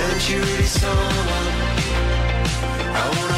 And you someone um, I wanna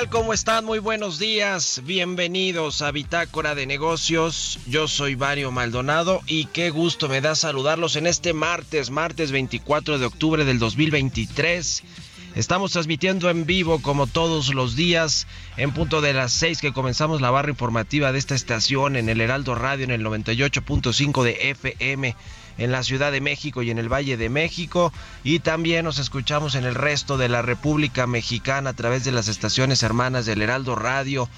tal? ¿Cómo están? Muy buenos días. Bienvenidos a Bitácora de Negocios. Yo soy Mario Maldonado y qué gusto me da saludarlos en este martes, martes 24 de octubre del 2023. Estamos transmitiendo en vivo como todos los días en punto de las 6 que comenzamos la barra informativa de esta estación en el Heraldo Radio en el 98.5 de FM en la Ciudad de México y en el Valle de México. Y también nos escuchamos en el resto de la República Mexicana a través de las estaciones hermanas del Heraldo Radio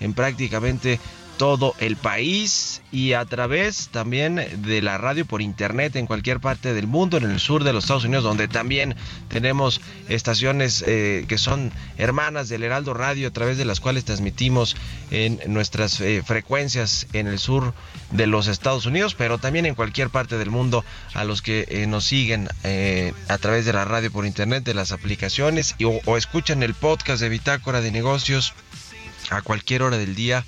en prácticamente todo el país y a través también de la radio por internet en cualquier parte del mundo, en el sur de los Estados Unidos, donde también tenemos estaciones eh, que son hermanas del Heraldo Radio, a través de las cuales transmitimos en nuestras eh, frecuencias en el sur de los Estados Unidos, pero también en cualquier parte del mundo a los que eh, nos siguen a través de la radio por internet, de las aplicaciones y, o, o escuchan el podcast de Bitácora de Negocios a cualquier hora del día.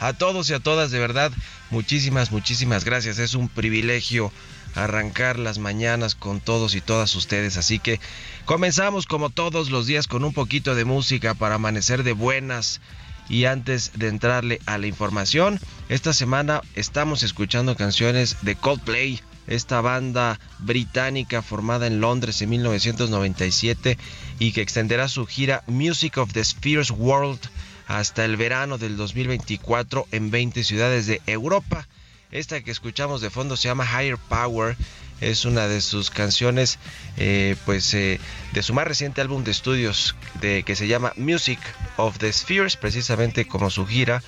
A todos y a todas, de verdad, muchísimas, muchísimas gracias. Es un privilegio arrancar las mañanas con todos y todas ustedes. Así que comenzamos como todos los días con un poquito de música para amanecer de buenas. Y antes de entrarle a la información, esta semana estamos escuchando canciones de Coldplay, esta banda británica formada en Londres en 1997 y que extenderá su gira Music of the Spheres World hasta el verano del 2024 en 20 ciudades de Europa. Esta que escuchamos de fondo se llama Higher Power es una de sus canciones, eh, pues eh, de su más reciente álbum de estudios de, que se llama Music of the Spheres, precisamente como su gira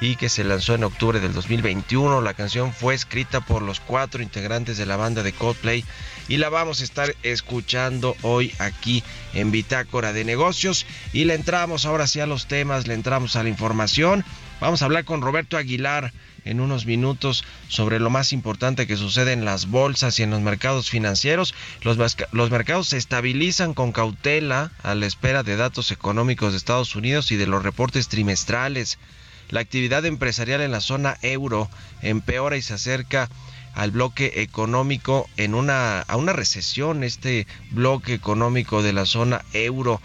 y que se lanzó en octubre del 2021. La canción fue escrita por los cuatro integrantes de la banda de Coldplay y la vamos a estar escuchando hoy aquí en Bitácora de Negocios y le entramos ahora sí a los temas, le entramos a la información. Vamos a hablar con Roberto Aguilar en unos minutos sobre lo más importante que sucede en las bolsas y en los mercados financieros. Los, los, mercados se estabilizan con cautela a la espera de datos económicos de Estados Unidos y de los reportes trimestrales. La actividad empresarial en la zona euro empeora y se acerca al bloque económico en una a una recesión este bloque económico de la zona euro.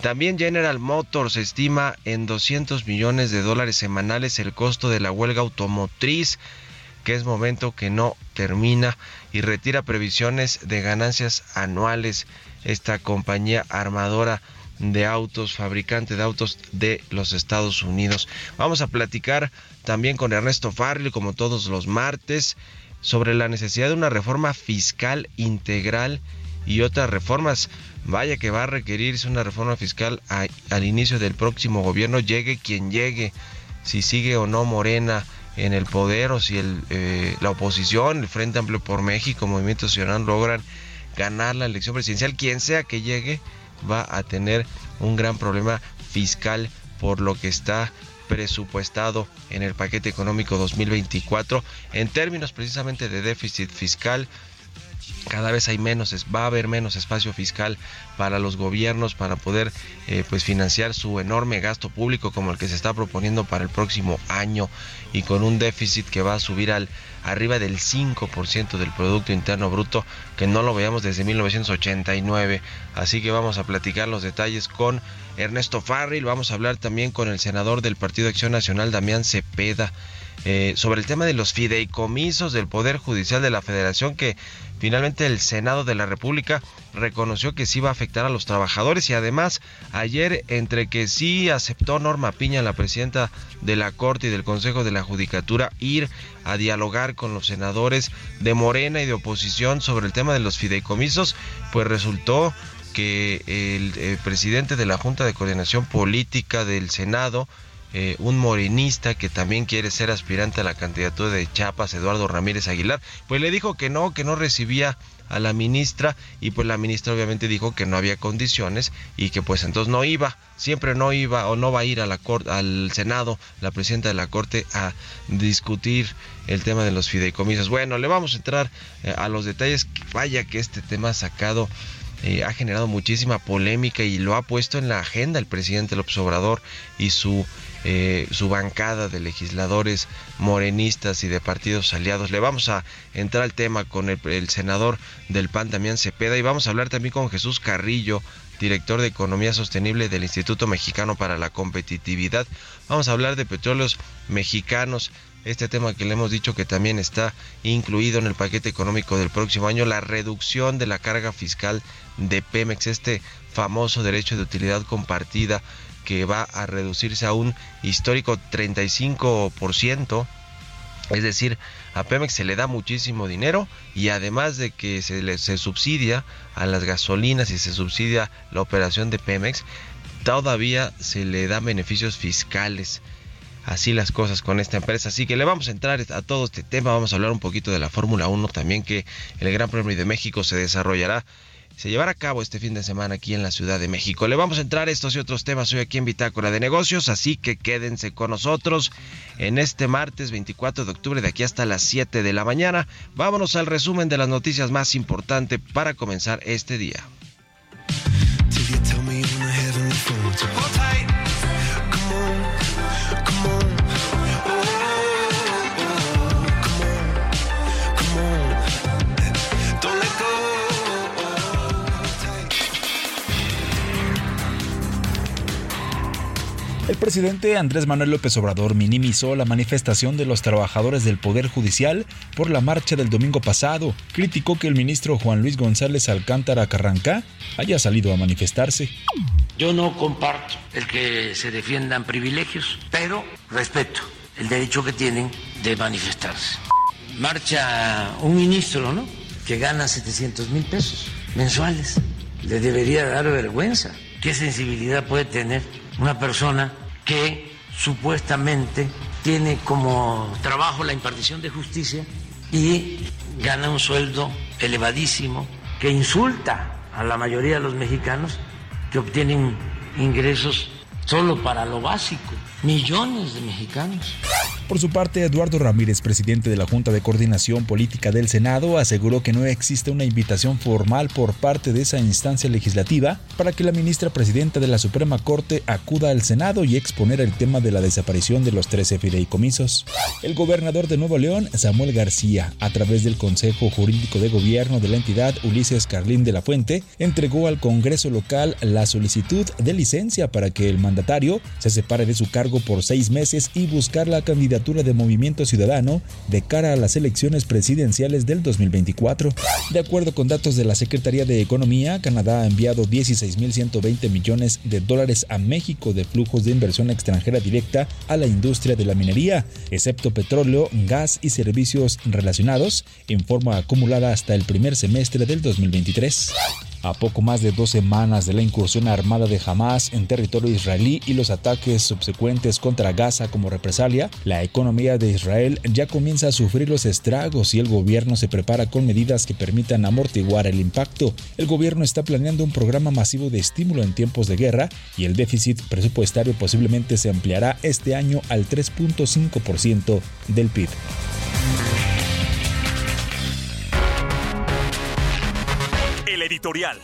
También General Motors estima en 200 millones de dólares semanales el costo de la huelga automotriz, que es momento que no termina y retira previsiones de ganancias anuales esta compañía armadora de autos, fabricante de autos de los Estados Unidos. Vamos a platicar también con Ernesto Farley, como todos los martes, sobre la necesidad de una reforma fiscal integral y otras reformas. Vaya que va a requerirse una reforma fiscal al inicio del próximo gobierno, llegue quien llegue, si sigue o no Morena en el poder o si el, eh, la oposición, el Frente Amplio por México, Movimiento Ciudadano logran ganar la elección presidencial, quien sea que llegue, va a tener un gran problema fiscal por lo que está presupuestado en el paquete económico 2024 en términos precisamente de déficit fiscal cada vez hay menos, va a haber menos espacio fiscal para los gobiernos para poder eh, pues financiar su enorme gasto público como el que se está proponiendo para el próximo año y con un déficit que va a subir al arriba del 5% del Producto Interno Bruto que no lo veamos desde 1989. Así que vamos a platicar los detalles con Ernesto Farril, vamos a hablar también con el senador del Partido Acción Nacional, Damián Cepeda. Eh, sobre el tema de los fideicomisos del Poder Judicial de la Federación que finalmente el Senado de la República reconoció que sí va a afectar a los trabajadores y además ayer entre que sí aceptó Norma Piña, la presidenta de la Corte y del Consejo de la Judicatura, ir a dialogar con los senadores de Morena y de oposición sobre el tema de los fideicomisos, pues resultó que el, el presidente de la Junta de Coordinación Política del Senado, eh, un morenista que también quiere ser aspirante a la candidatura de Chiapas, Eduardo Ramírez Aguilar, pues le dijo que no, que no recibía a la ministra y pues la ministra obviamente dijo que no había condiciones y que pues entonces no iba, siempre no iba o no va a ir a la corte, al Senado, la presidenta de la Corte a discutir el tema de los fideicomisos. Bueno, le vamos a entrar eh, a los detalles, vaya que este tema ha sacado eh, ha generado muchísima polémica y lo ha puesto en la agenda el presidente López Obrador y su eh, su bancada de legisladores morenistas y de partidos aliados. Le vamos a entrar al tema con el, senador del PAN, Damián Cepeda, y vamos a hablar también con Jesús Carrillo, director de Economía Sostenible del Instituto Mexicano para la Competitividad. Vamos a hablar de petróleos mexicanos, este tema que le hemos dicho que también está incluido en el paquete económico del próximo año, la reducción de la carga fiscal de Pemex, este famoso derecho de utilidad compartida que va a reducirse a un histórico 35%. Es decir, a Pemex se le da muchísimo dinero y además de que se, le, subsidia a las gasolinas y se subsidia la operación de Pemex, todavía se le da beneficios fiscales. Así las cosas con esta empresa. Así que le vamos a entrar a todo este tema. Vamos a hablar un poquito de la Fórmula 1 también, que el Gran Premio de México se desarrollará se llevará a cabo este fin de semana aquí en la Ciudad de México. Le vamos a entrar a estos y otros temas hoy aquí en Bitácora de Negocios, así que quédense con nosotros en este martes 24 de octubre de aquí hasta las 7 de la mañana. Vámonos al resumen de las noticias más importantes para comenzar este día. Presidente Andrés Manuel López Obrador minimizó la manifestación de los trabajadores del Poder Judicial por la marcha del domingo pasado. Criticó que el ministro Juan Luis González Alcántara Carrancá haya salido a manifestarse. Yo no comparto el que se defiendan privilegios, pero respeto el derecho que tienen de manifestarse. Marcha un ministro, ¿no? que gana 700 mil pesos mensuales. Le debería dar vergüenza. ¿Qué sensibilidad puede tener una persona que supuestamente tiene como trabajo la impartición de justicia y gana un sueldo elevadísimo que insulta a la mayoría de los mexicanos que obtienen ingresos solo para lo básico? Millones de mexicanos. Por su parte, Eduardo Ramírez, presidente de la Junta de Coordinación Política del Senado, aseguró que no existe una invitación formal por parte de esa instancia legislativa para que la ministra presidenta de la Suprema Corte acuda al Senado y exponer el tema de la desaparición de los 13 fideicomisos. El gobernador de Nuevo León, Samuel García, a través del Consejo Jurídico de Gobierno de la entidad Ulises Carlín de la Fuente, entregó al Congreso local la solicitud de licencia para que el mandatario se separe de su cargo por seis meses y buscar la candidatura de Movimiento Ciudadano de cara a las elecciones presidenciales del 2024. De acuerdo con datos de la Secretaría de Economía, Canadá ha enviado 16.120 millones de dólares a México de flujos de inversión extranjera directa a la industria de la minería, excepto petróleo, gas y servicios relacionados, en forma acumulada hasta el primer semestre del 2023. A poco más de dos semanas de la incursión armada de Hamas en territorio israelí y los ataques subsecuentes contra Gaza como represalia, la economía de Israel ya comienza a sufrir los estragos y el gobierno se prepara con medidas que permitan amortiguar el impacto. El gobierno está planeando un programa masivo de estímulo en tiempos de guerra y el déficit presupuestario posiblemente se ampliará este año al 3.5% del PIB. Editorial.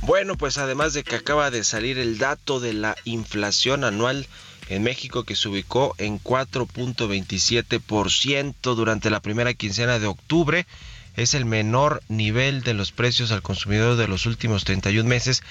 Bueno, pues además de que acaba de salir el dato de la inflación anual en México que se ubicó en 4.27% durante la primera quincena de octubre, es el menor nivel de los precios al consumidor de los últimos 31 meses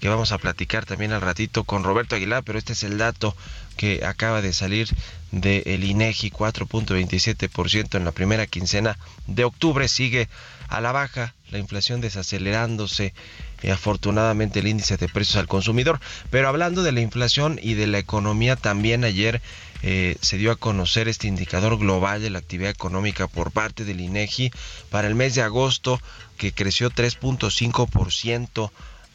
que vamos a platicar también al ratito con Roberto Aguilar, pero este es el dato que acaba de salir del el INEGI, 4.27% en la primera quincena de octubre, sigue a la baja la inflación desacelerándose y afortunadamente el índice de precios al consumidor. Pero hablando de la inflación y de la economía, también ayer eh, se dio a conocer este indicador global de la actividad económica por parte del INEGI para el mes de agosto que creció 3.5%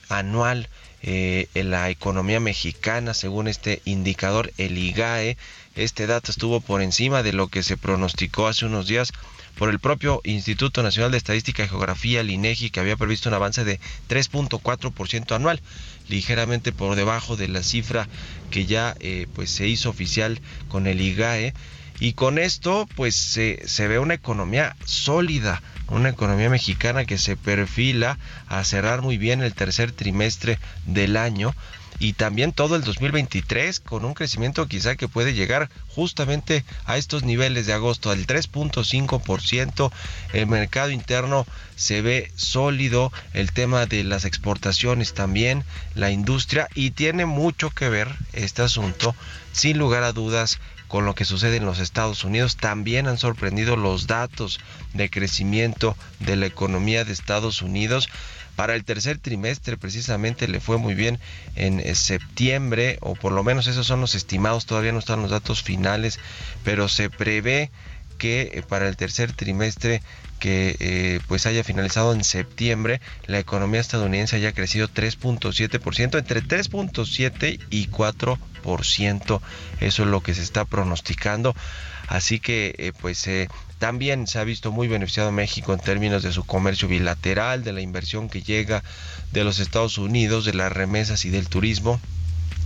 anual eh, en la economía mexicana según este indicador el IGAE este dato estuvo por encima de lo que se pronosticó hace unos días por el propio Instituto Nacional de Estadística y Geografía, el INEGI, que había previsto un avance de 3.4% anual, ligeramente por debajo de la cifra que ya eh, pues se hizo oficial con el IGAE. Y con esto, pues se, se ve una economía sólida, una economía mexicana que se perfila a cerrar muy bien el tercer trimestre del año y también todo el 2023 con un crecimiento quizá que puede llegar justamente a estos niveles de agosto al 3.5%. El mercado interno se ve sólido, el tema de las exportaciones también, la industria y tiene mucho que ver este asunto sin lugar a dudas con lo que sucede en los Estados Unidos. También han sorprendido los datos de crecimiento de la economía de Estados Unidos. Para el tercer trimestre precisamente le fue muy bien en eh, septiembre, o por lo menos esos son los estimados, todavía no están los datos finales, pero se prevé que eh, para el tercer trimestre que eh, pues haya finalizado en septiembre, la economía estadounidense haya crecido 3.7%, entre 3.7 y 4%. Eso es lo que se está pronosticando. Así que pues también se ha visto muy beneficiado México en términos de su comercio bilateral, de la inversión que llega de los Estados Unidos, de las remesas y del turismo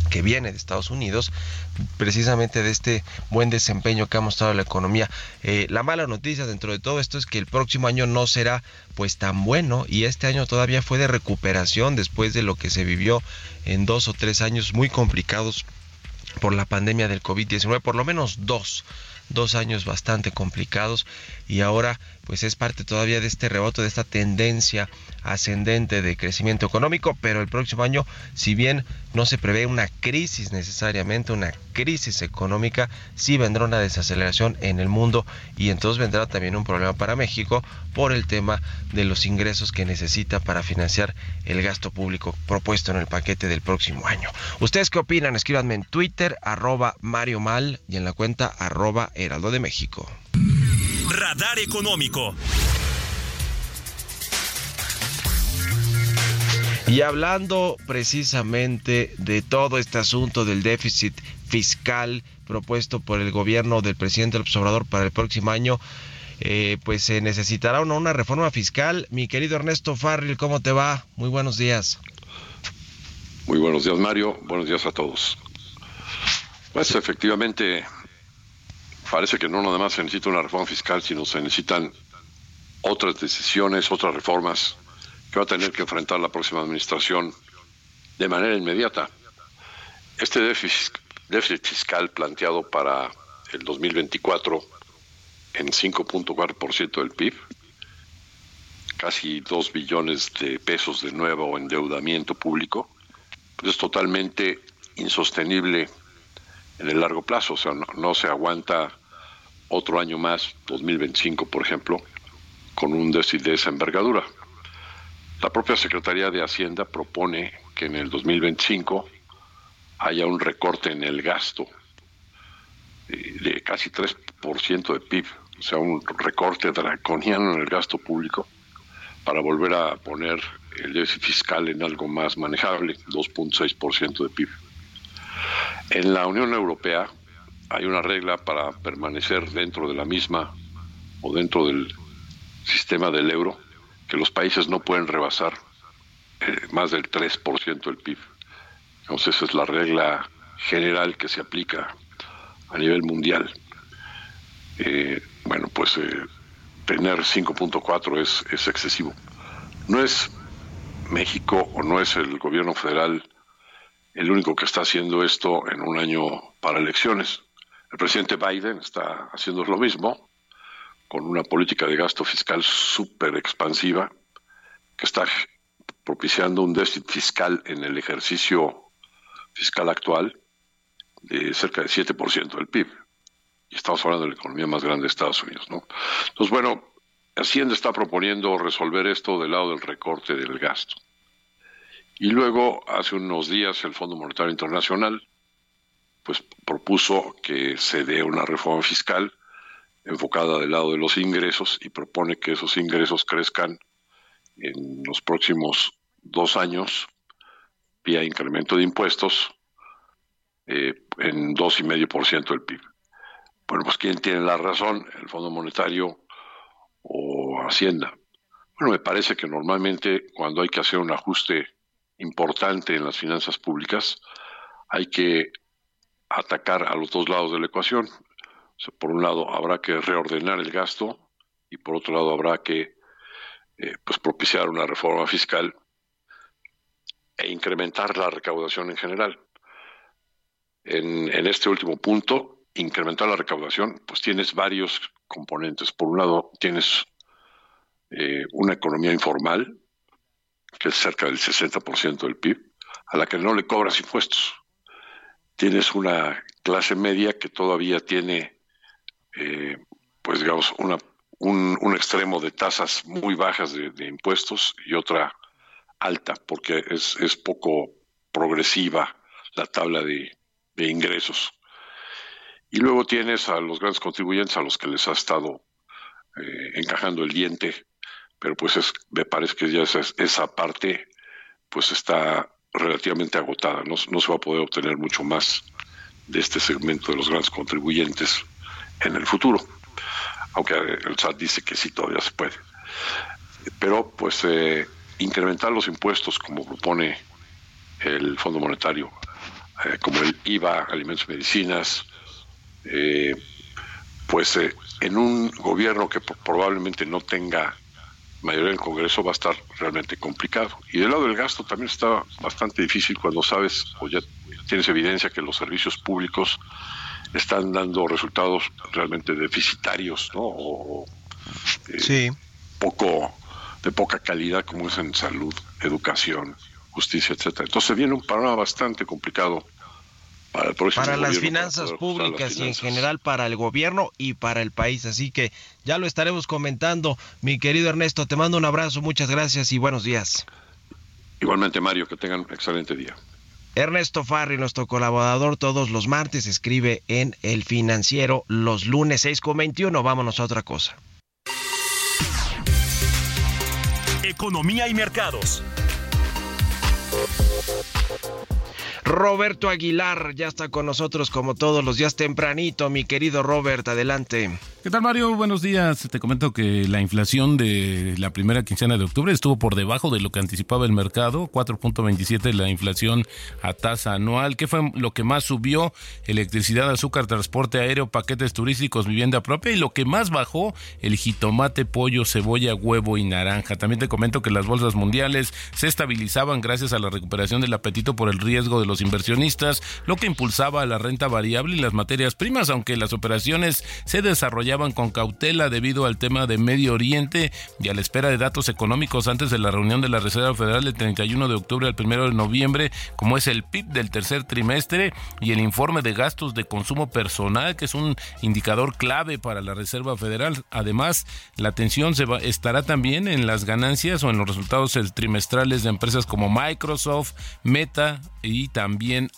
que viene de Estados Unidos, precisamente de este buen desempeño que ha mostrado la economía. Eh, la mala noticia dentro de todo esto es que el próximo año no será pues tan bueno y este año todavía fue de recuperación después de lo que se vivió en dos o tres años muy complicados por la pandemia del COVID-19, por lo menos dos dos años bastante complicados y ahora pues es parte todavía de este rebote, de esta tendencia ascendente de crecimiento económico, pero el próximo año, si bien no se prevé una crisis necesariamente, una crisis económica, sí vendrá una desaceleración en el mundo y entonces vendrá también un problema para México por el tema de los ingresos que necesita para financiar el gasto público propuesto en el paquete del próximo año. ¿Ustedes qué opinan? Escríbanme en Twitter, arroba Mario Mal y en la cuenta arroba Heraldo de México. Radar Económico. Y hablando precisamente de todo este asunto del déficit fiscal propuesto por el gobierno del presidente López Obrador para el próximo año, eh, pues se necesitará una, una reforma fiscal. Mi querido Ernesto Farril, ¿cómo te va? Muy buenos días. Muy buenos días, Mario. Buenos días a todos. Pues efectivamente, parece que no nada más se necesita una reforma fiscal, sino se necesitan otras decisiones, otras reformas que va a tener que enfrentar la próxima administración de manera inmediata. Este déficit, déficit fiscal planteado para el 2024 en 5.4% del PIB, casi 2 billones de pesos de nuevo endeudamiento público, pues es totalmente insostenible en el largo plazo, o sea, no, no se aguanta otro año más, 2025, por ejemplo, con un déficit de esa envergadura. La propia Secretaría de Hacienda propone que en el 2025 haya un recorte en el gasto eh, de casi 3% de PIB, o sea, un recorte draconiano en el gasto público para volver a poner el déficit fiscal en algo más manejable, 2.6% de PIB. En la Unión Europea hay una regla para permanecer dentro de la misma o dentro del sistema del euro, que los países no pueden rebasar eh, más del 3% del PIB. Entonces esa es la regla general que se aplica a nivel mundial. Eh, bueno, pues eh, tener 5.4 es, es excesivo. No es México o no es el gobierno federal el único que está haciendo esto en un año para elecciones. El presidente Biden está haciendo lo mismo con una política de gasto fiscal súper expansiva que está propiciando un déficit fiscal en el ejercicio fiscal actual de cerca del 7% del PIB. Y estamos hablando de la economía más grande de Estados Unidos, ¿no? Entonces, bueno, Hacienda está proponiendo resolver esto del lado del recorte del gasto. Y luego, hace unos días, el Fondo Monetario Internacional pues propuso que se dé una reforma fiscal enfocada del lado de los ingresos y propone que esos ingresos crezcan en los próximos dos años vía incremento de impuestos eh, en 2,5% del PIB. Bueno, pues ¿quién tiene la razón? ¿El Fondo Monetario o Hacienda? Bueno, me parece que normalmente cuando hay que hacer un ajuste importante en las finanzas públicas, hay que atacar a los dos lados de la ecuación. por un lado, habrá que reordenar el gasto y por otro lado, habrá que eh, pues propiciar una reforma fiscal e incrementar la recaudación en general. En, en este último punto, incrementar la recaudación, pues tienes varios componentes. Por un lado, tienes eh, una economía informal, que es cerca del 60% del PIB, a la que no le cobras impuestos tienes una clase media que todavía tiene, eh, pues digamos, una, un, un, extremo de tasas muy bajas de, impuestos y otra alta, porque es, es, poco progresiva la tabla de, de ingresos. Y luego tienes a los grandes contribuyentes a los que les ha estado eh, encajando el diente, pero pues es, me parece que ya esa, esa parte pues está relativamente agotada. No, no, se va a poder obtener mucho más de este segmento de los grandes contribuyentes en el futuro, aunque el SAT dice que sí, todavía se puede. Pero pues eh, incrementar los impuestos como propone el Fondo Monetario, eh, como el IVA, alimentos y medicinas, eh, pues en un gobierno que probablemente no tenga mayoría del Congreso va a estar realmente complicado. Y del lado del gasto también está bastante difícil cuando sabes o ya tienes evidencia que los servicios públicos están dando resultados realmente deficitarios, ¿no? O, eh, Sí. poco de poca calidad como es en salud, educación, justicia, etcétera. Entonces viene un panorama bastante complicado para el próximo para las finanzas para las públicas y en general para el gobierno y para el país. Así que ya lo estaremos comentando. Mi querido Ernesto, te mando un abrazo, muchas gracias y buenos días. Igualmente, Mario, que tengan un excelente día. Ernesto Farri, nuestro colaborador, todos los martes escribe en El Financiero los lunes 6 con 21. Vámonos a otra cosa. Economía y mercados. Roberto Aguilar ya está con nosotros como todos los días tempranito. Mi querido Robert, adelante. ¿Qué tal Mario? Buenos días. Te comento que la inflación de la primera quincena de octubre estuvo por debajo de lo que anticipaba el mercado, 4.27 la inflación a tasa anual. ¿Qué fue lo que más subió? Electricidad, azúcar, transporte aéreo, paquetes turísticos, vivienda propia y lo que más bajó, el jitomate, pollo, cebolla, huevo y naranja. También te comento que las bolsas mundiales se estabilizaban gracias a la recuperación del apetito por el riesgo de los inversionistas, lo que impulsaba la renta variable y las materias primas, aunque las operaciones se desarrollaban con cautela debido al tema de Medio Oriente y a la espera de datos económicos antes de la reunión de la Reserva Federal del 31 de octubre al 1 de noviembre, como es el PIB del tercer trimestre y el informe de gastos de consumo personal, que es un indicador clave para la Reserva Federal. Además, la atención se va, estará también en las ganancias o en los resultados trimestrales de empresas como Microsoft, Meta y también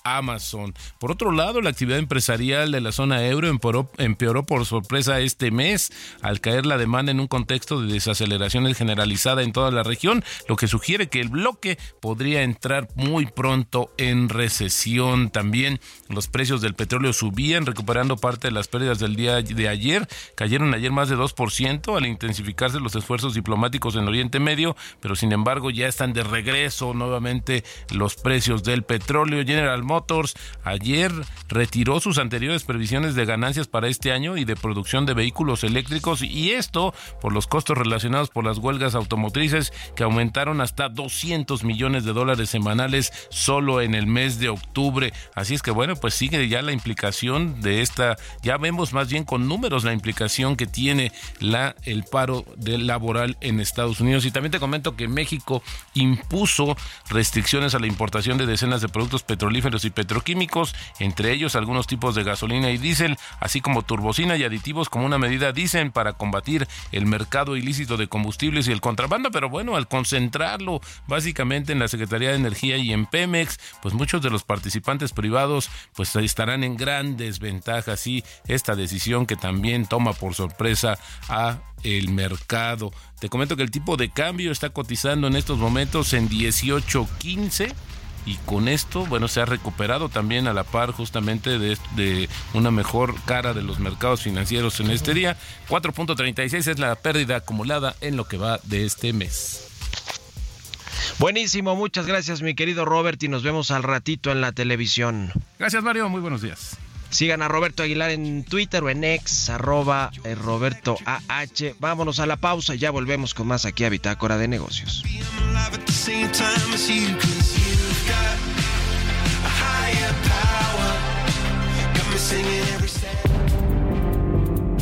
Amazon. Por otro lado, la actividad empresarial de la zona euro empeoró, empeoró por sorpresa este mes al caer la demanda en un contexto de desaceleración generalizada en toda la región, lo que sugiere que el bloque podría entrar muy pronto en recesión. También los precios del petróleo subían, recuperando parte de las pérdidas del día de ayer. Cayeron ayer más de 2% al intensificarse los esfuerzos diplomáticos en Oriente Medio, pero sin embargo ya están de regreso nuevamente los precios del petróleo. General Motors ayer retiró sus anteriores previsiones de ganancias para este año y de producción de vehículos eléctricos y esto por los costos relacionados por las huelgas automotrices que aumentaron hasta 200 millones de dólares semanales solo en el mes de octubre. Así es que bueno, pues sigue ya la implicación de esta, ya vemos más bien con números la implicación que tiene la el paro de laboral en Estados Unidos. Y también te comento que México impuso restricciones a la importación de decenas de productos petrolíferos y petroquímicos, entre ellos algunos tipos de gasolina y diésel, así como turbocina y aditivos como una medida, dicen, para combatir el mercado ilícito de combustibles y el contrabando, pero bueno, al concentrarlo básicamente en la Secretaría de Energía y en Pemex, pues muchos de los participantes privados pues estarán en gran desventaja, y esta decisión que también toma por sorpresa a el mercado. Te comento que el tipo de cambio está cotizando en estos momentos en 18.15 y con esto, bueno, se ha recuperado también a la par justamente de, de, una mejor cara de los mercados financieros en este día. 4.36 es la pérdida acumulada en lo que va de este mes. Buenísimo, muchas gracias mi querido Robert y nos vemos al ratito en la televisión. Gracias Mario, muy buenos días. Sigan a Roberto Aguilar en Twitter o en ex, arroba eh, Roberto AH. Vámonos a la pausa y ya volvemos con más aquí a Bitácora de Negocios.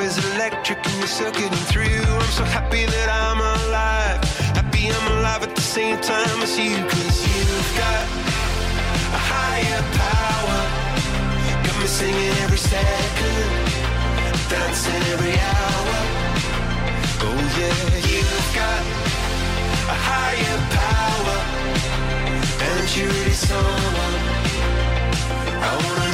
Is electric and you're circuiting through. I'm so happy that I'm alive. Happy I'm alive at the same time as you, cause you've got a higher power. Got me singing every second, dancing every hour. Oh yeah, you've got a higher power. And you're really someone I wanna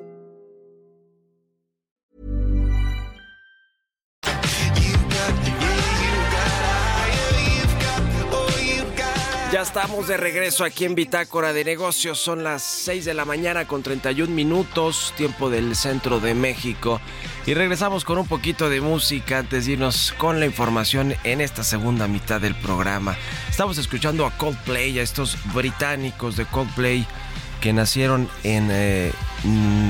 Ya estamos de regreso aquí en Bitácora de Negocios. Son las 6 de la mañana con 31 minutos, tiempo del centro de México. Y regresamos con un poquito de música antes de irnos con la información en esta segunda mitad del programa. Estamos escuchando a Coldplay, a estos británicos de Coldplay que nacieron en eh,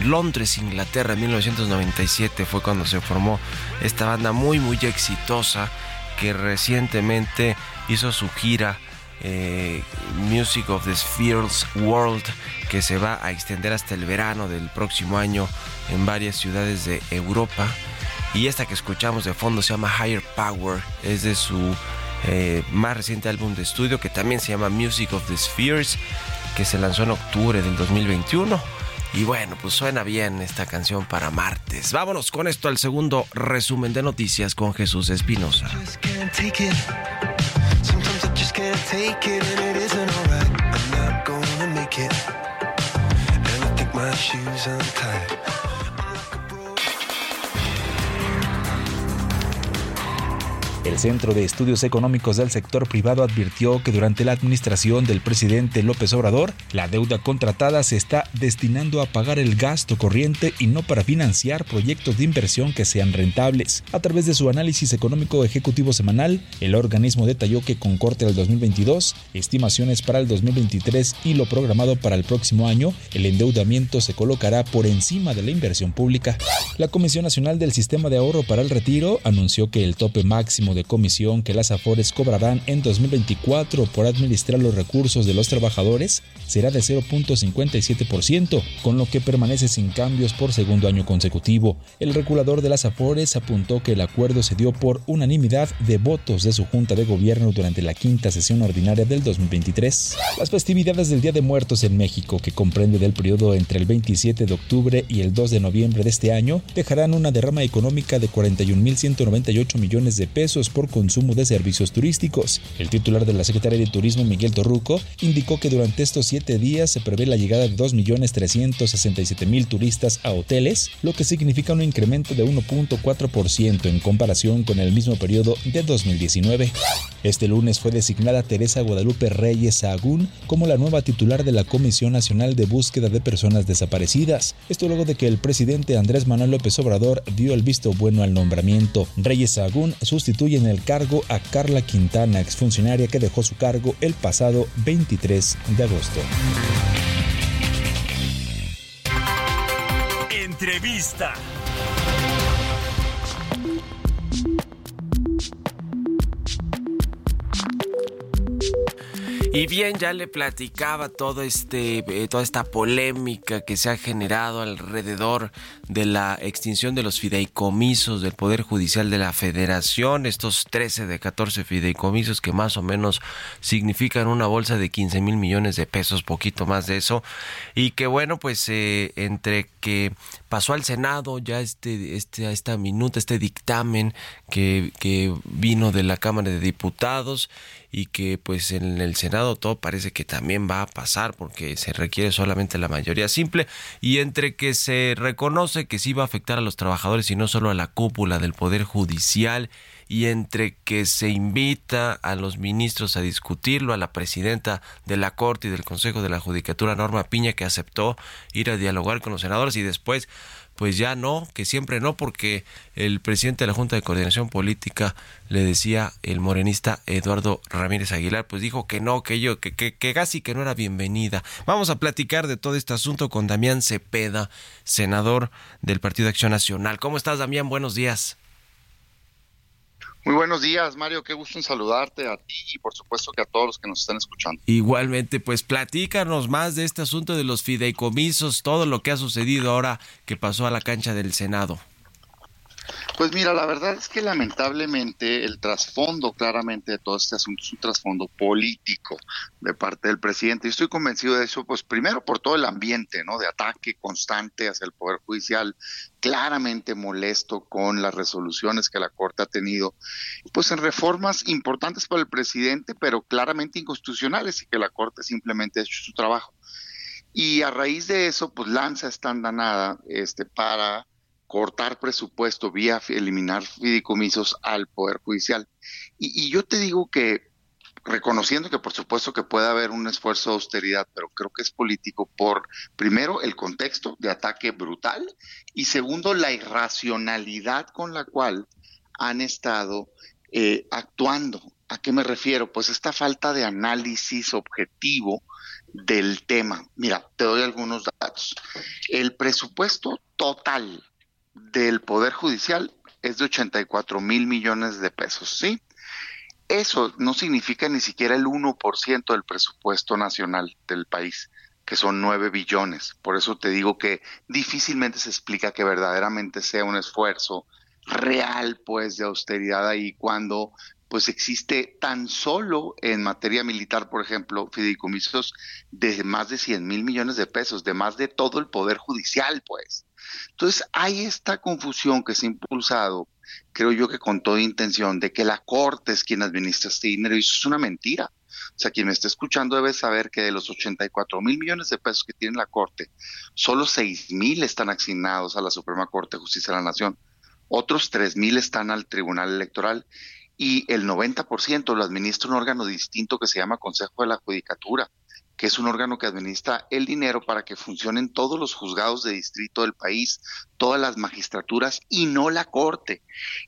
Londres, Inglaterra, en 1997. Fue cuando se formó esta banda muy, muy exitosa que recientemente hizo su gira eh, Music of the Spheres World que se va a extender hasta el verano del próximo año en varias ciudades de Europa. Y esta que escuchamos de fondo se llama Higher Power, es de su eh, más reciente álbum de estudio que también se llama Music of the Spheres, que se lanzó en octubre del 2021. Y bueno, pues suena bien esta canción para martes. Vámonos con esto al segundo resumen de noticias con Jesús Espinosa. Can't take it and it isn't alright. I'm not gonna make it. And I think my shoes untied. El Centro de Estudios Económicos del Sector Privado advirtió que durante la administración del presidente López Obrador, la deuda contratada se está destinando a pagar el gasto corriente y no para financiar proyectos de inversión que sean rentables. A través de su análisis económico ejecutivo semanal, el organismo detalló que con corte al 2022, estimaciones para el 2023 y lo programado para el próximo año, el endeudamiento se colocará por encima de la inversión pública. La Comisión Nacional del Sistema de Ahorro para el Retiro anunció que el tope máximo de comisión que las AFORES cobrarán en 2024 por administrar los recursos de los trabajadores será de 0.57%, con lo que permanece sin cambios por segundo año consecutivo. El regulador de las AFORES apuntó que el acuerdo se dio por unanimidad de votos de su Junta de Gobierno durante la quinta sesión ordinaria del 2023. Las festividades del Día de Muertos en México, que comprende del periodo entre el 27 de octubre y el 2 de noviembre de este año, dejarán una derrama económica de 41.198 millones de pesos por consumo de servicios turísticos. El titular de la Secretaría de Turismo, Miguel Torruco, indicó que durante estos siete días se prevé la llegada de 2.367.000 turistas a hoteles, lo que significa un incremento de 1.4% en comparación con el mismo periodo de 2019. Este lunes fue designada Teresa Guadalupe Reyes Sahagún como la nueva titular de la Comisión Nacional de Búsqueda de Personas Desaparecidas. Esto luego de que el presidente Andrés Manuel López Obrador dio el visto bueno al nombramiento. Reyes Sahagún sustituye en el cargo a Carla Quintana, exfuncionaria que dejó su cargo el pasado 23 de agosto. Entrevista. Y bien, ya le platicaba todo este, eh, toda esta polémica que se ha generado alrededor de la extinción de los fideicomisos del Poder Judicial de la Federación, estos 13 de 14 fideicomisos que más o menos significan una bolsa de 15 mil millones de pesos, poquito más de eso, y que bueno, pues eh, entre que pasó al Senado ya este, este, esta minuta, este dictamen que, que vino de la Cámara de Diputados y que pues en el Senado todo parece que también va a pasar porque se requiere solamente la mayoría simple y entre que se reconoce que sí va a afectar a los trabajadores y no solo a la cúpula del Poder Judicial y entre que se invita a los ministros a discutirlo, a la presidenta de la Corte y del Consejo de la Judicatura, Norma Piña, que aceptó ir a dialogar con los senadores y después pues ya no, que siempre no, porque el presidente de la Junta de Coordinación Política le decía el morenista Eduardo Ramírez Aguilar, pues dijo que no, que yo, que, que, que casi que no era bienvenida. Vamos a platicar de todo este asunto con Damián Cepeda, senador del Partido Acción Nacional. ¿Cómo estás, Damián? Buenos días. Muy buenos días, Mario. Qué gusto en saludarte a ti y por supuesto que a todos los que nos están escuchando. Igualmente, pues platícanos más de este asunto de los fideicomisos, todo lo que ha sucedido ahora que pasó a la cancha del Senado. Pues mira, la verdad es que lamentablemente el trasfondo claramente de todo este asunto es un trasfondo político de parte del presidente. Y estoy convencido de eso, pues primero por todo el ambiente, ¿no? De ataque constante hacia el Poder Judicial, claramente molesto con las resoluciones que la Corte ha tenido, pues en reformas importantes para el presidente, pero claramente inconstitucionales y que la Corte simplemente ha hecho su trabajo. Y a raíz de eso, pues lanza esta andanada este, para cortar presupuesto vía eliminar fideicomisos al Poder Judicial. Y, yo te digo que, reconociendo que por supuesto que puede haber un esfuerzo de austeridad, pero creo que es político por, primero, el contexto de ataque brutal y segundo, la irracionalidad con la cual han estado eh, actuando. ¿A qué me refiero? Pues esta falta de análisis objetivo del tema. Mira, te doy algunos datos. El presupuesto total del Poder Judicial es de 84 mil millones de pesos, ¿sí? Eso no significa ni siquiera el 1% del presupuesto nacional del país, que son 9 billones. Por eso te digo que difícilmente se explica que verdaderamente sea un esfuerzo real, pues, de austeridad ahí cuando pues existe tan solo en materia militar, por ejemplo, fideicomisos de más de 100 mil millones de pesos, de más de todo el poder judicial, pues. Entonces, hay esta confusión que se ha impulsado, creo yo que con toda intención, de que la Corte es quien administra este dinero, y eso es una mentira. O sea, quien me está escuchando debe saber que de los 84 mil millones de pesos que tiene la Corte, solo 6 mil están asignados a la Suprema Corte de Justicia de la Nación. Otros 3 mil están al Tribunal Electoral y el 90% lo administra un órgano distinto que se llama Consejo de la Judicatura que es un órgano que administra el dinero para que funcionen todos los juzgados de distrito del país, todas las magistraturas y no la corte.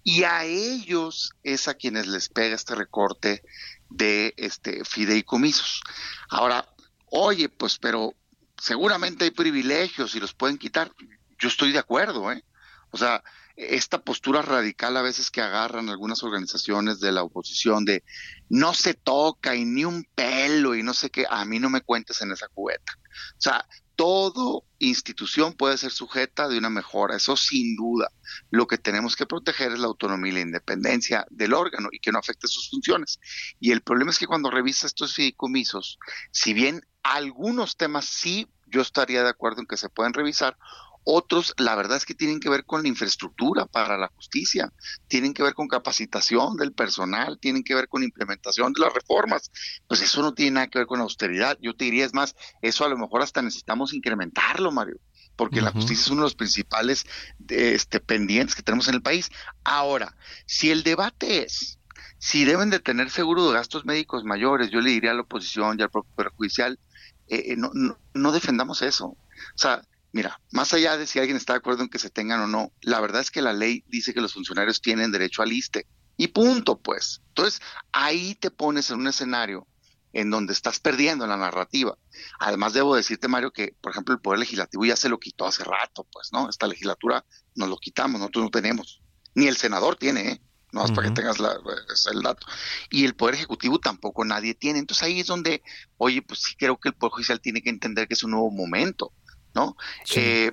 Y a ellos es a quienes les pega este recorte de este fideicomisos. Ahora, oye, pues pero seguramente hay privilegios y los pueden quitar. Yo estoy de acuerdo, ¿eh? O sea, esta postura radical a veces que agarran algunas organizaciones de la oposición de no se toca y ni un pelo y no sé qué, a mí no me cuentes en esa cubeta. O sea, todo institución puede ser sujeta de una mejora, eso sin duda. Lo que tenemos que proteger es la autonomía y la independencia del órgano y que no afecte sus funciones. Y el problema es que cuando revisa estos fideicomisos, si bien algunos temas sí yo estaría de acuerdo en que se pueden revisar, otros, la verdad es que tienen que ver con la infraestructura para la justicia, tienen que ver con capacitación del personal, tienen que ver con implementación de las reformas. Pues eso no tiene nada que ver con austeridad. Yo te diría, es más, eso a lo mejor hasta necesitamos incrementarlo, Mario, porque la justicia es uno de los principales este, pendientes que tenemos en el país. Ahora, si el debate es si deben de tener seguro de gastos médicos mayores, yo le diría a la oposición y al propio perjudicial, eh, eh, no, no, no defendamos eso. O sea, Mira, más allá de si alguien está de acuerdo en que se tengan o no, la verdad es que la ley dice que los funcionarios tienen derecho al ISTE. Y punto, pues. Entonces, ahí te pones en un escenario en donde estás perdiendo la narrativa. Además, debo decirte, Mario, que, por ejemplo, el Poder Legislativo ya se lo quitó hace rato, pues, ¿no? Esta legislatura nos lo quitamos, nosotros no tenemos. Ni el senador tiene, ¿eh? No, para que tengas el dato. Y el Poder Ejecutivo tampoco nadie tiene. Entonces ahí es donde, oye, pues sí creo que el Poder Judicial tiene que entender que es un nuevo momento. ¿No? Eh,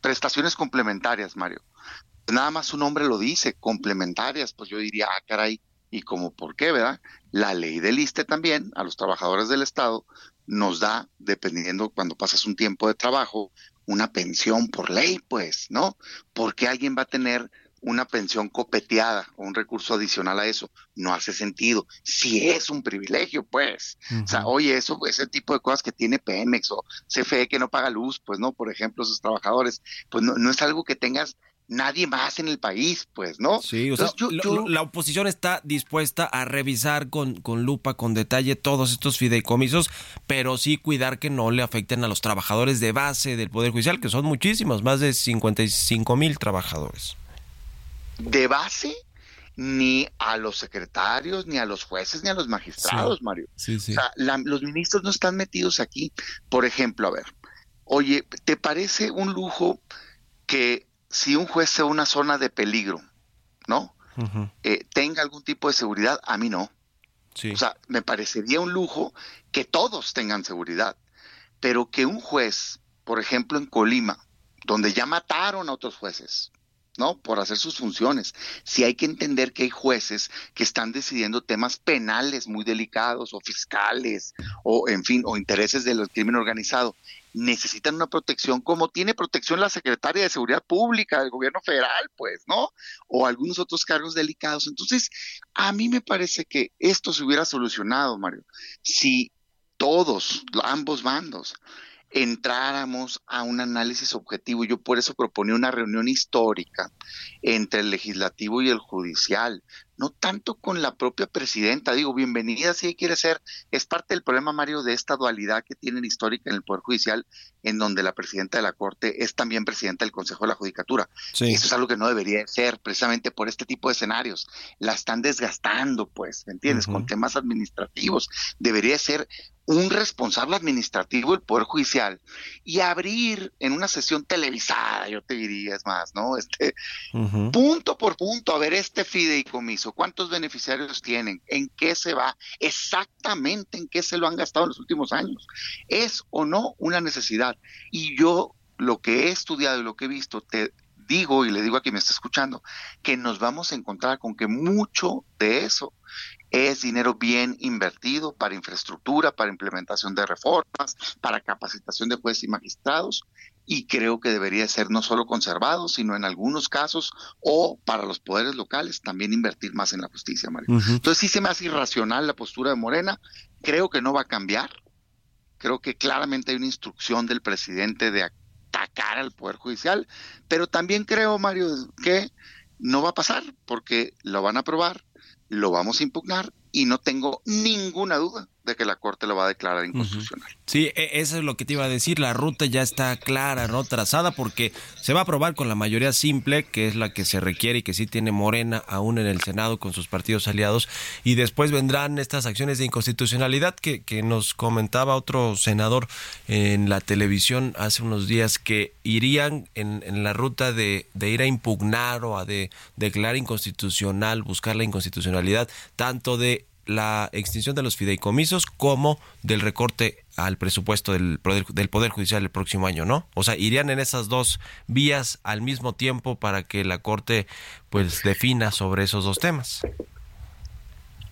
prestaciones complementarias, Mario. Nada más su nombre lo dice, complementarias, pues yo diría, ah, caray, y como por qué, ¿verdad? La ley del ISTE también a los trabajadores del Estado nos da, dependiendo cuando pasas un tiempo de trabajo, una pensión por ley, pues, ¿no? Porque alguien va a tener una pensión copeteada o un recurso adicional a eso. No hace sentido. Si es un privilegio, pues. O sea, oye, eso, ese tipo de cosas que tiene Pemex o CFE que no paga luz, pues, ¿no? Por ejemplo, sus trabajadores, pues no, no es algo que tengas nadie más en el país, pues, ¿no? Sí, o sea, la oposición está dispuesta a revisar con, con lupa, con detalle todos estos fideicomisos, pero sí cuidar que no le afecten a los trabajadores de base del Poder Judicial, que son muchísimos, más de 55 mil trabajadores de base ni a los secretarios, ni a los jueces, ni a los magistrados, Mario. O sea, los ministros no están metidos aquí. Por ejemplo, a ver, oye, ¿te parece un lujo que si un juez sea una zona de peligro, ¿no? eh, tenga algún tipo de seguridad, a mí no. O sea, me parecería un lujo que todos tengan seguridad, pero que un juez, por ejemplo en Colima, donde ya mataron a otros jueces, ¿no? Por hacer sus funciones. Si hay que entender que hay jueces que están decidiendo temas penales muy delicados o fiscales o, en fin, o intereses del crimen organizado. Necesitan una protección como tiene protección la secretaria de Seguridad Pública del gobierno federal, pues, ¿no? O algunos otros cargos delicados. Entonces, a mí me parece que esto se hubiera solucionado, Mario, si todos, ambos bandos, entráramos a un análisis objetivo. Yo por eso proponía una reunión histórica entre el legislativo y el judicial, no tanto con la propia presidenta. Digo, bienvenida si quiere ser, es parte del problema, Mario, de esta dualidad que tienen histórica en el Poder Judicial, en donde la presidenta de la Corte es también presidenta del Consejo de la Judicatura. Eso es algo que no debería ser, precisamente por este tipo de escenarios. La están desgastando, pues, ¿me entiendes? Con temas administrativos. Debería ser un responsable administrativo del Poder Judicial y abrir en una sesión televisada, yo te diría, es más, ¿no? Este, punto por punto, a ver este fideicomiso, cuántos beneficiarios tienen, en qué se va, exactamente en qué se lo han gastado en los últimos años. ¿Es o no una necesidad? Y yo lo que he estudiado y lo que he visto, te digo y le digo a quien me está escuchando, que nos vamos a encontrar con que mucho de eso es dinero bien invertido para infraestructura, para implementación de reformas, para capacitación de jueces y magistrados, y creo que debería ser no solo conservado, sino en algunos casos, o para los poderes locales, también invertir más en la justicia, Mario. Entonces sí se me hace irracional la postura de Morena, creo que no va a cambiar, creo que claramente hay una instrucción del presidente de atacar al Poder Judicial, pero también creo, Mario, que no va a pasar porque lo van a aprobar lo vamos a impugnar y no tengo ninguna duda de que la Corte lo va a declarar inconstitucional. Sí, e, eso es lo que te iba a decir, la ruta ya está clara, ¿no? Trazada porque se va a aprobar con la mayoría simple, que es la que se requiere y que sí tiene Morena aún en el Senado con sus partidos aliados, y después vendrán estas acciones de inconstitucionalidad que, que nos comentaba otro senador en la televisión hace unos días que irían en, en la ruta de, de ir a impugnar o a de declarar inconstitucional, buscar la inconstitucionalidad, tanto de la extinción de los fideicomisos como del recorte al presupuesto del poder, del poder Judicial el próximo año, ¿no? O sea, irían en esas dos vías al mismo tiempo para que la Corte pues defina sobre esos dos temas.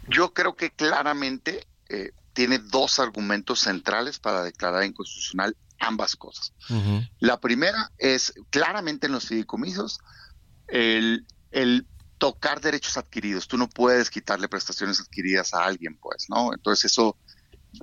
Yo creo que claramente eh, tiene dos argumentos centrales para declarar inconstitucional ambas cosas. La primera es claramente en los fideicomisos el, el tocar derechos adquiridos. Tú no puedes quitarle prestaciones adquiridas a alguien, pues, ¿no? Entonces eso,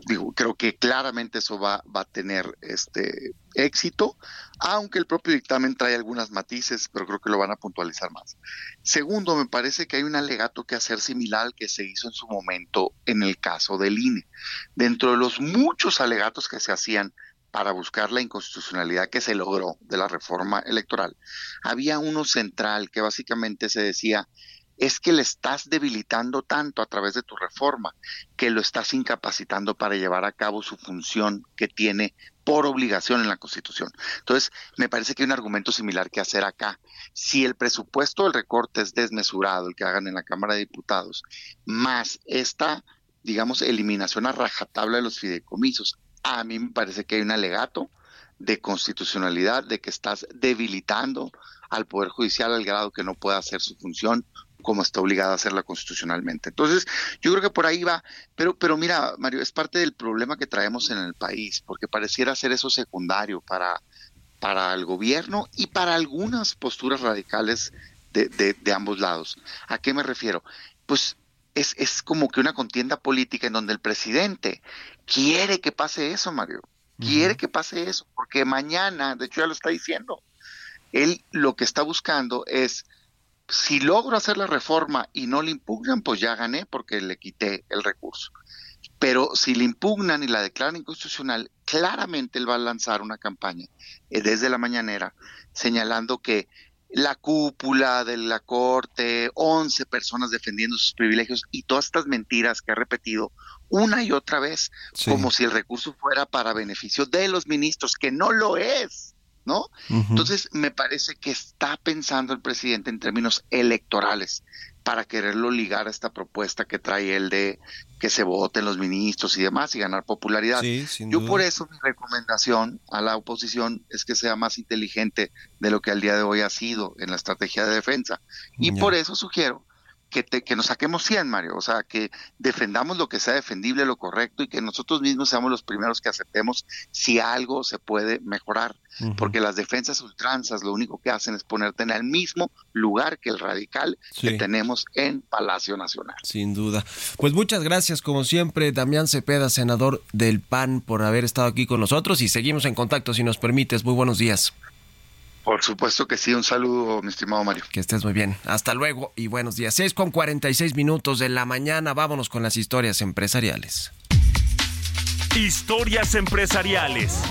digo, creo que claramente eso va, va a tener este éxito, aunque el propio dictamen trae algunas matices, pero creo que lo van a puntualizar más. Segundo, me parece que hay un alegato que hacer similar al que se hizo en su momento en el caso del INE. Dentro de los muchos alegatos que se hacían para buscar la inconstitucionalidad que se logró de la reforma electoral, había uno central que básicamente se decía, es que le estás debilitando tanto a través de tu reforma que lo estás incapacitando para llevar a cabo su función que tiene por obligación en la Constitución. Entonces, me parece que hay un argumento similar que hacer acá. Si el presupuesto del recorte es desmesurado, el que hagan en la Cámara de Diputados, más esta, digamos, eliminación a rajatabla de los fideicomisos, a mí me parece que hay un alegato de constitucionalidad, de que estás debilitando al Poder Judicial al grado que no pueda hacer su función como está obligada a hacerla constitucionalmente. Entonces, yo creo que por ahí va, pero, pero mira, Mario, es parte del problema que traemos en el país, porque pareciera ser eso secundario para, para el gobierno y para algunas posturas radicales de, de ambos lados. ¿A qué me refiero? Pues es, es como que una contienda política en donde el presidente quiere que pase eso, Mario. Quiere que pase eso, porque mañana, de hecho ya lo está diciendo, él lo que está buscando es, si logro hacer la reforma y no le impugnan, pues ya gané porque le quité el recurso. Pero si le impugnan y la declaran inconstitucional, claramente él va a lanzar una campaña eh, desde la mañanera señalando que la cúpula de la corte, 11 personas defendiendo sus privilegios y todas estas mentiras que ha repetido una y otra vez, como si el recurso fuera para beneficio de los ministros, que no lo es. ¿No? Entonces, me parece que está pensando el presidente en términos electorales para quererlo ligar a esta propuesta que trae él de que se voten los ministros y demás y ganar popularidad. Yo por eso mi recomendación a la oposición es que sea más inteligente de lo que al día de hoy ha sido en la estrategia de defensa. Y por eso sugiero que, que nos saquemos 100, Mario, o sea, que defendamos lo que sea defendible, lo correcto y que nosotros mismos seamos los primeros que aceptemos si algo se puede mejorar, porque las defensas ultranzas lo único que hacen es ponerte en el mismo lugar que el radical que tenemos en Palacio Nacional. Sin duda. Pues muchas gracias, como siempre, Damián Cepeda, senador del PAN, por haber estado aquí con nosotros y seguimos en contacto, si nos permites. Muy buenos días. Por supuesto que sí, un saludo, mi estimado Mario. Que estés muy bien. Hasta luego y buenos días. 6 con 46 minutos de la mañana, vámonos con las historias empresariales. Historias empresariales.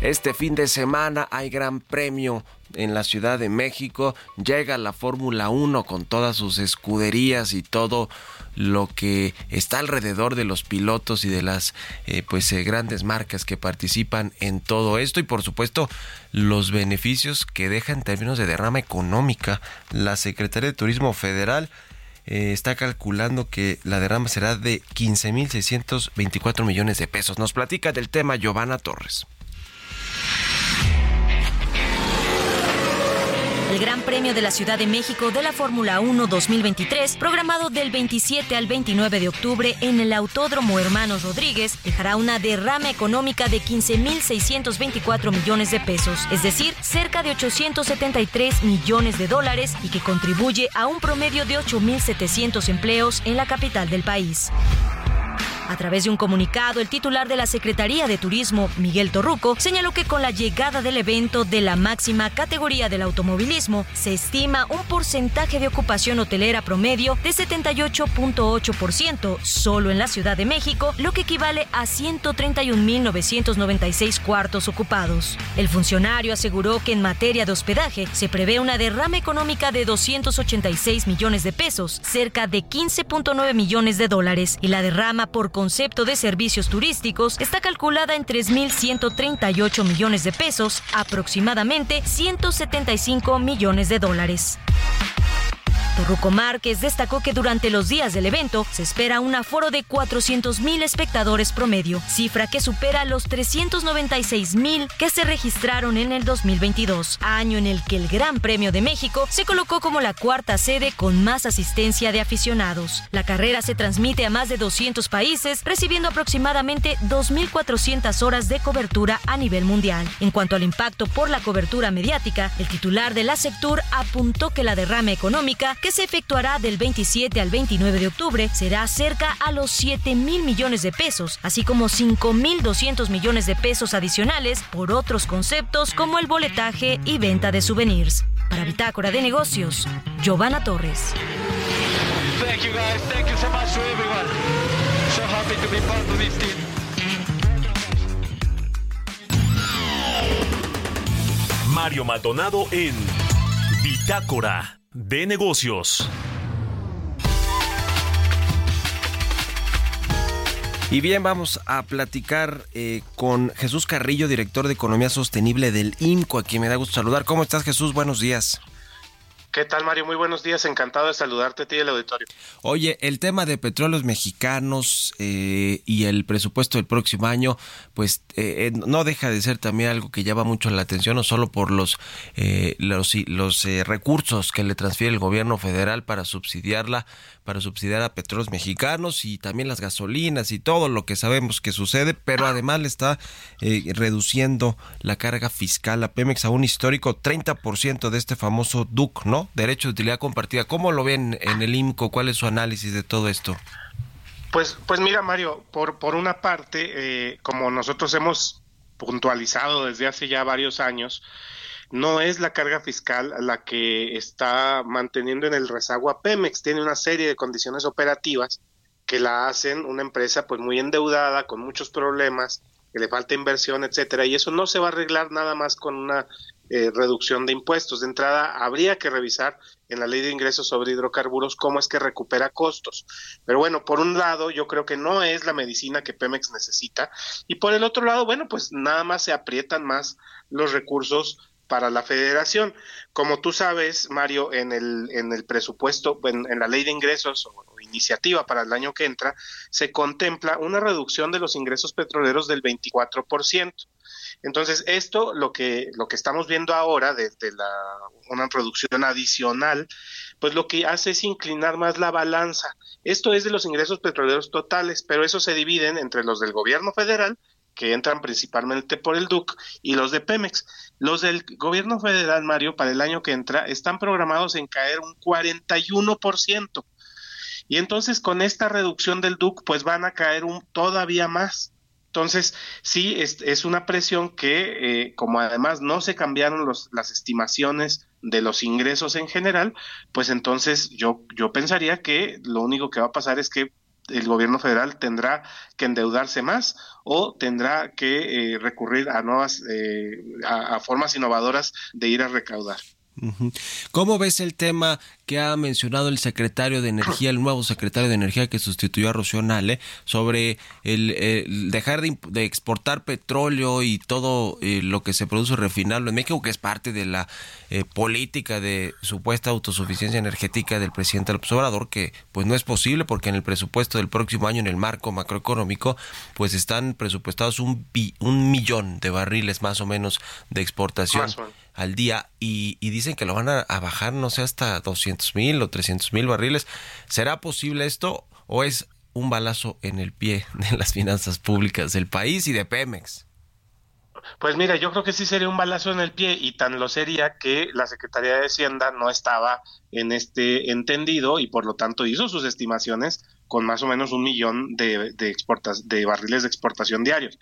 Este fin de semana hay gran premio en la Ciudad de México. Llega la Fórmula 1 con todas sus escuderías y todo lo que está alrededor de los pilotos y de las eh, pues eh, grandes marcas que participan en todo esto y por supuesto los beneficios que deja en términos de derrama económica la Secretaría de Turismo Federal eh, está calculando que la derrama será de 15.624 millones de pesos. Nos platica del tema Giovanna Torres. El Gran Premio de la Ciudad de México de la Fórmula 1 2023, programado del 27 al 29 de octubre en el Autódromo Hermanos Rodríguez, dejará una derrama económica de 15.624 millones de pesos, es decir, cerca de 873 millones de dólares y que contribuye a un promedio de 8.700 empleos en la capital del país. A través de un comunicado, el titular de la Secretaría de Turismo, Miguel Torruco, señaló que con la llegada del evento de la máxima categoría del automovilismo, se estima un porcentaje de ocupación hotelera promedio de 78.8% solo en la Ciudad de México, lo que equivale a 131.996 cuartos ocupados. El funcionario aseguró que en materia de hospedaje se prevé una derrama económica de 286 millones de pesos, cerca de 15.9 millones de dólares, y la derrama por concepto de servicios turísticos está calculada en 3.138 millones de pesos, aproximadamente 175 millones de dólares. Torruco Márquez destacó que durante los días del evento se espera un aforo de 400.000 espectadores promedio, cifra que supera los 396.000 que se registraron en el 2022, año en el que el Gran Premio de México se colocó como la cuarta sede con más asistencia de aficionados. La carrera se transmite a más de 200 países, recibiendo aproximadamente 2.400 horas de cobertura a nivel mundial. En cuanto al impacto por la cobertura mediática, el titular de la Sectur apuntó que la derrama económica que se efectuará del 27 al 29 de octubre, será cerca a los 7 mil millones de pesos, así como 5 mil 200 millones de pesos adicionales por otros conceptos como el boletaje y venta de souvenirs. Para Bitácora de Negocios, Giovanna Torres. Mario Maldonado en Bitácora de negocios. Y bien, vamos a platicar eh, con Jesús Carrillo, director de Economía Sostenible del INCO, a quien me da gusto saludar. ¿Cómo estás, Jesús? Buenos días. ¿Qué tal, Mario? Muy buenos días. Encantado de saludarte a ti y al auditorio. Oye, el tema de petróleos mexicanos eh, y el presupuesto del próximo año, pues eh, no deja de ser también algo que llama mucho la atención, no solo por los, eh, los, los recursos que le transfiere el gobierno federal para subsidiarla, para subsidiar a petróleos mexicanos y también las gasolinas y todo lo que sabemos que sucede, pero además le está reduciendo la carga fiscal a Pemex a un histórico 30% de este famoso DUC, ¿no? Derecho de utilidad compartida. ¿Cómo lo ven en el IMCO? ¿Cuál es su análisis de todo esto? Pues, pues mira, Mario, por, por una parte, eh, como nosotros hemos puntualizado desde hace ya varios años, no es la carga fiscal la que está manteniendo en el rezago a Pemex, tiene una serie de condiciones operativas que la hacen una empresa pues muy endeudada, con muchos problemas, que le falta inversión, etcétera, y eso no se va a arreglar nada más con una eh, reducción de impuestos. De entrada, habría que revisar en la ley de ingresos sobre hidrocarburos cómo es que recupera costos. Pero bueno, por un lado, yo creo que no es la medicina que Pemex necesita. Y por el otro lado, bueno, pues nada más se aprietan más los recursos para la federación. Como tú sabes, Mario, en el, en el presupuesto, en, en la ley de ingresos o, iniciativa para el año que entra, se contempla una reducción de los ingresos petroleros del 24%. Entonces, esto lo que, lo que estamos viendo ahora la, una producción adicional, pues lo que hace es inclinar más la balanza. Esto es de los ingresos petroleros totales, pero eso se dividen entre los del gobierno federal que entran principalmente por el DUC y los de Pemex. Los del gobierno federal, Mario, para el año que entra, están programados en caer un 41%. Y entonces con esta reducción del DUC, pues van a caer un, todavía más. Entonces, sí, es, una presión que, eh, como además no se cambiaron los, las estimaciones de los ingresos en general, pues entonces yo, yo pensaría que lo único que va a pasar es que el gobierno federal tendrá que endeudarse más o tendrá que eh, recurrir a nuevas, eh, a, a formas innovadoras de ir a recaudar. ¿Cómo ves el tema que ha mencionado el secretario de Energía, el nuevo secretario de Energía que sustituyó a Rocío Nale, sobre el, dejar de, exportar petróleo y todo eh, lo que se produce refinarlo en México, que es parte de la eh, política de supuesta autosuficiencia energética del presidente López Obrador, que pues no es posible porque en el presupuesto del próximo año, en el marco macroeconómico, pues están presupuestados un, un millón de barriles más o menos de exportación al día y, dicen que lo van a, bajar, no sé, hasta 200 mil o 300 mil barriles. ¿Será posible esto o es un balazo en el pie de las finanzas públicas del país y de Pemex? Pues mira, yo creo que sí sería un balazo en el pie y tan lo sería que la Secretaría de Hacienda no estaba en este entendido y por lo tanto hizo sus estimaciones con más o menos un millón de, de, barriles de exportación diarios.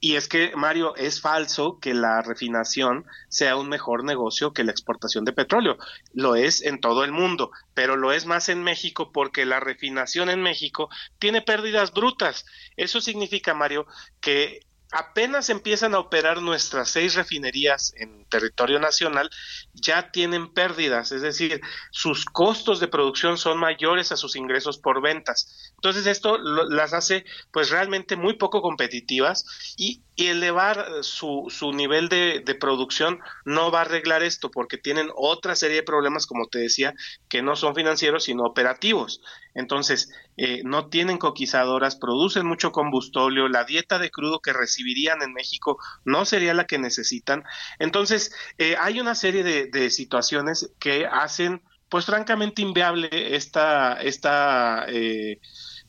Y es que, Mario, es falso que la refinación sea un mejor negocio que la exportación de petróleo. Lo es en todo el mundo, pero lo es más en México porque la refinación en México tiene pérdidas brutas. Eso significa, Mario, que apenas empiezan a operar nuestras seis refinerías en territorio nacional, ya tienen pérdidas, es decir, sus costos de producción son mayores a sus ingresos por ventas. Entonces esto las hace pues realmente muy poco competitivas y, elevar su, su nivel de, producción no va a arreglar esto porque tienen otra serie de problemas, como te decía, que no son financieros sino operativos. Entonces, eh, no tienen coquizadoras, producen mucho combustóleo, la dieta de crudo que recibirían en México no sería la que necesitan. Entonces, eh, hay una serie de, de, situaciones que hacen, pues francamente, inviable esta, esta eh,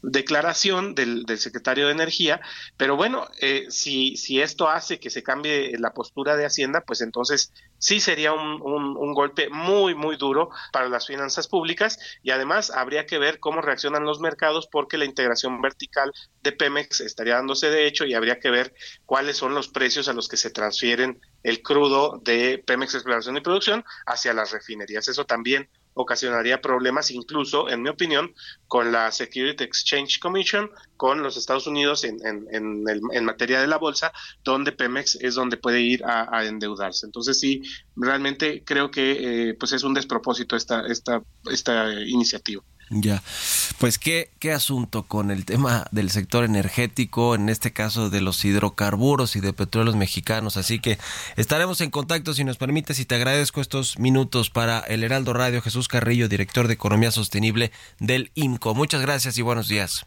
declaración del, del, secretario de Energía, pero bueno, eh, si, si esto hace que se cambie la postura de Hacienda, pues entonces sí sería un, un, un, golpe muy, muy duro para las finanzas públicas y además habría que ver cómo reaccionan los mercados porque la integración vertical de Pemex estaría dándose de hecho y habría que ver cuáles son los precios a los que se transfieren el crudo de Pemex Exploración y Producción hacia las refinerías. Eso también ocasionaría problemas incluso, en mi opinión, con la Security Exchange Commission, con los Estados Unidos en, en, en, materia de la bolsa, donde Pemex es donde puede ir a, a endeudarse. Entonces sí, realmente creo que eh, pues es un despropósito esta, esta, esta iniciativa. Ya, pues qué, qué asunto con el tema del sector energético, en este caso de los hidrocarburos y de petróleos mexicanos. Así que estaremos en contacto si nos permites y te agradezco estos minutos para el Heraldo Radio Jesús Carrillo, director de Economía Sostenible del IMCO. Muchas gracias y buenos días.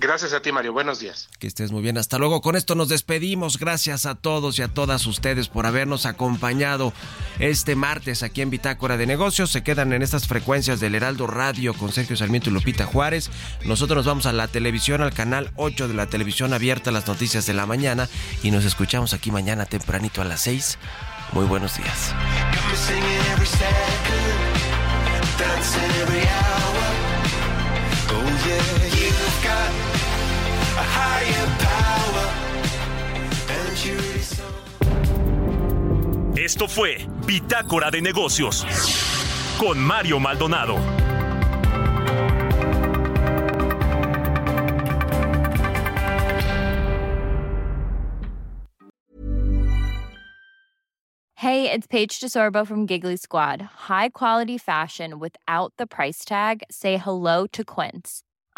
Gracias a ti, Mario. Buenos días. Que estés muy bien. Hasta luego. Con esto nos despedimos. Gracias a todos y a todas ustedes por habernos acompañado este martes aquí en Bitácora de Negocios. Se quedan en estas frecuencias del Heraldo Radio con Sergio Sarmiento y Lupita Juárez. Nosotros nos vamos a la televisión, al canal 8 de la televisión abierta, las noticias de la mañana. Y nos escuchamos aquí mañana tempranito a las 6. Muy buenos días. Esto fue Bitácora de Negocios con Mario Maldonado. Hey it's Paige DeSorbo from Giggly Squad. High quality fashion without the price tag. Say hello to Quince.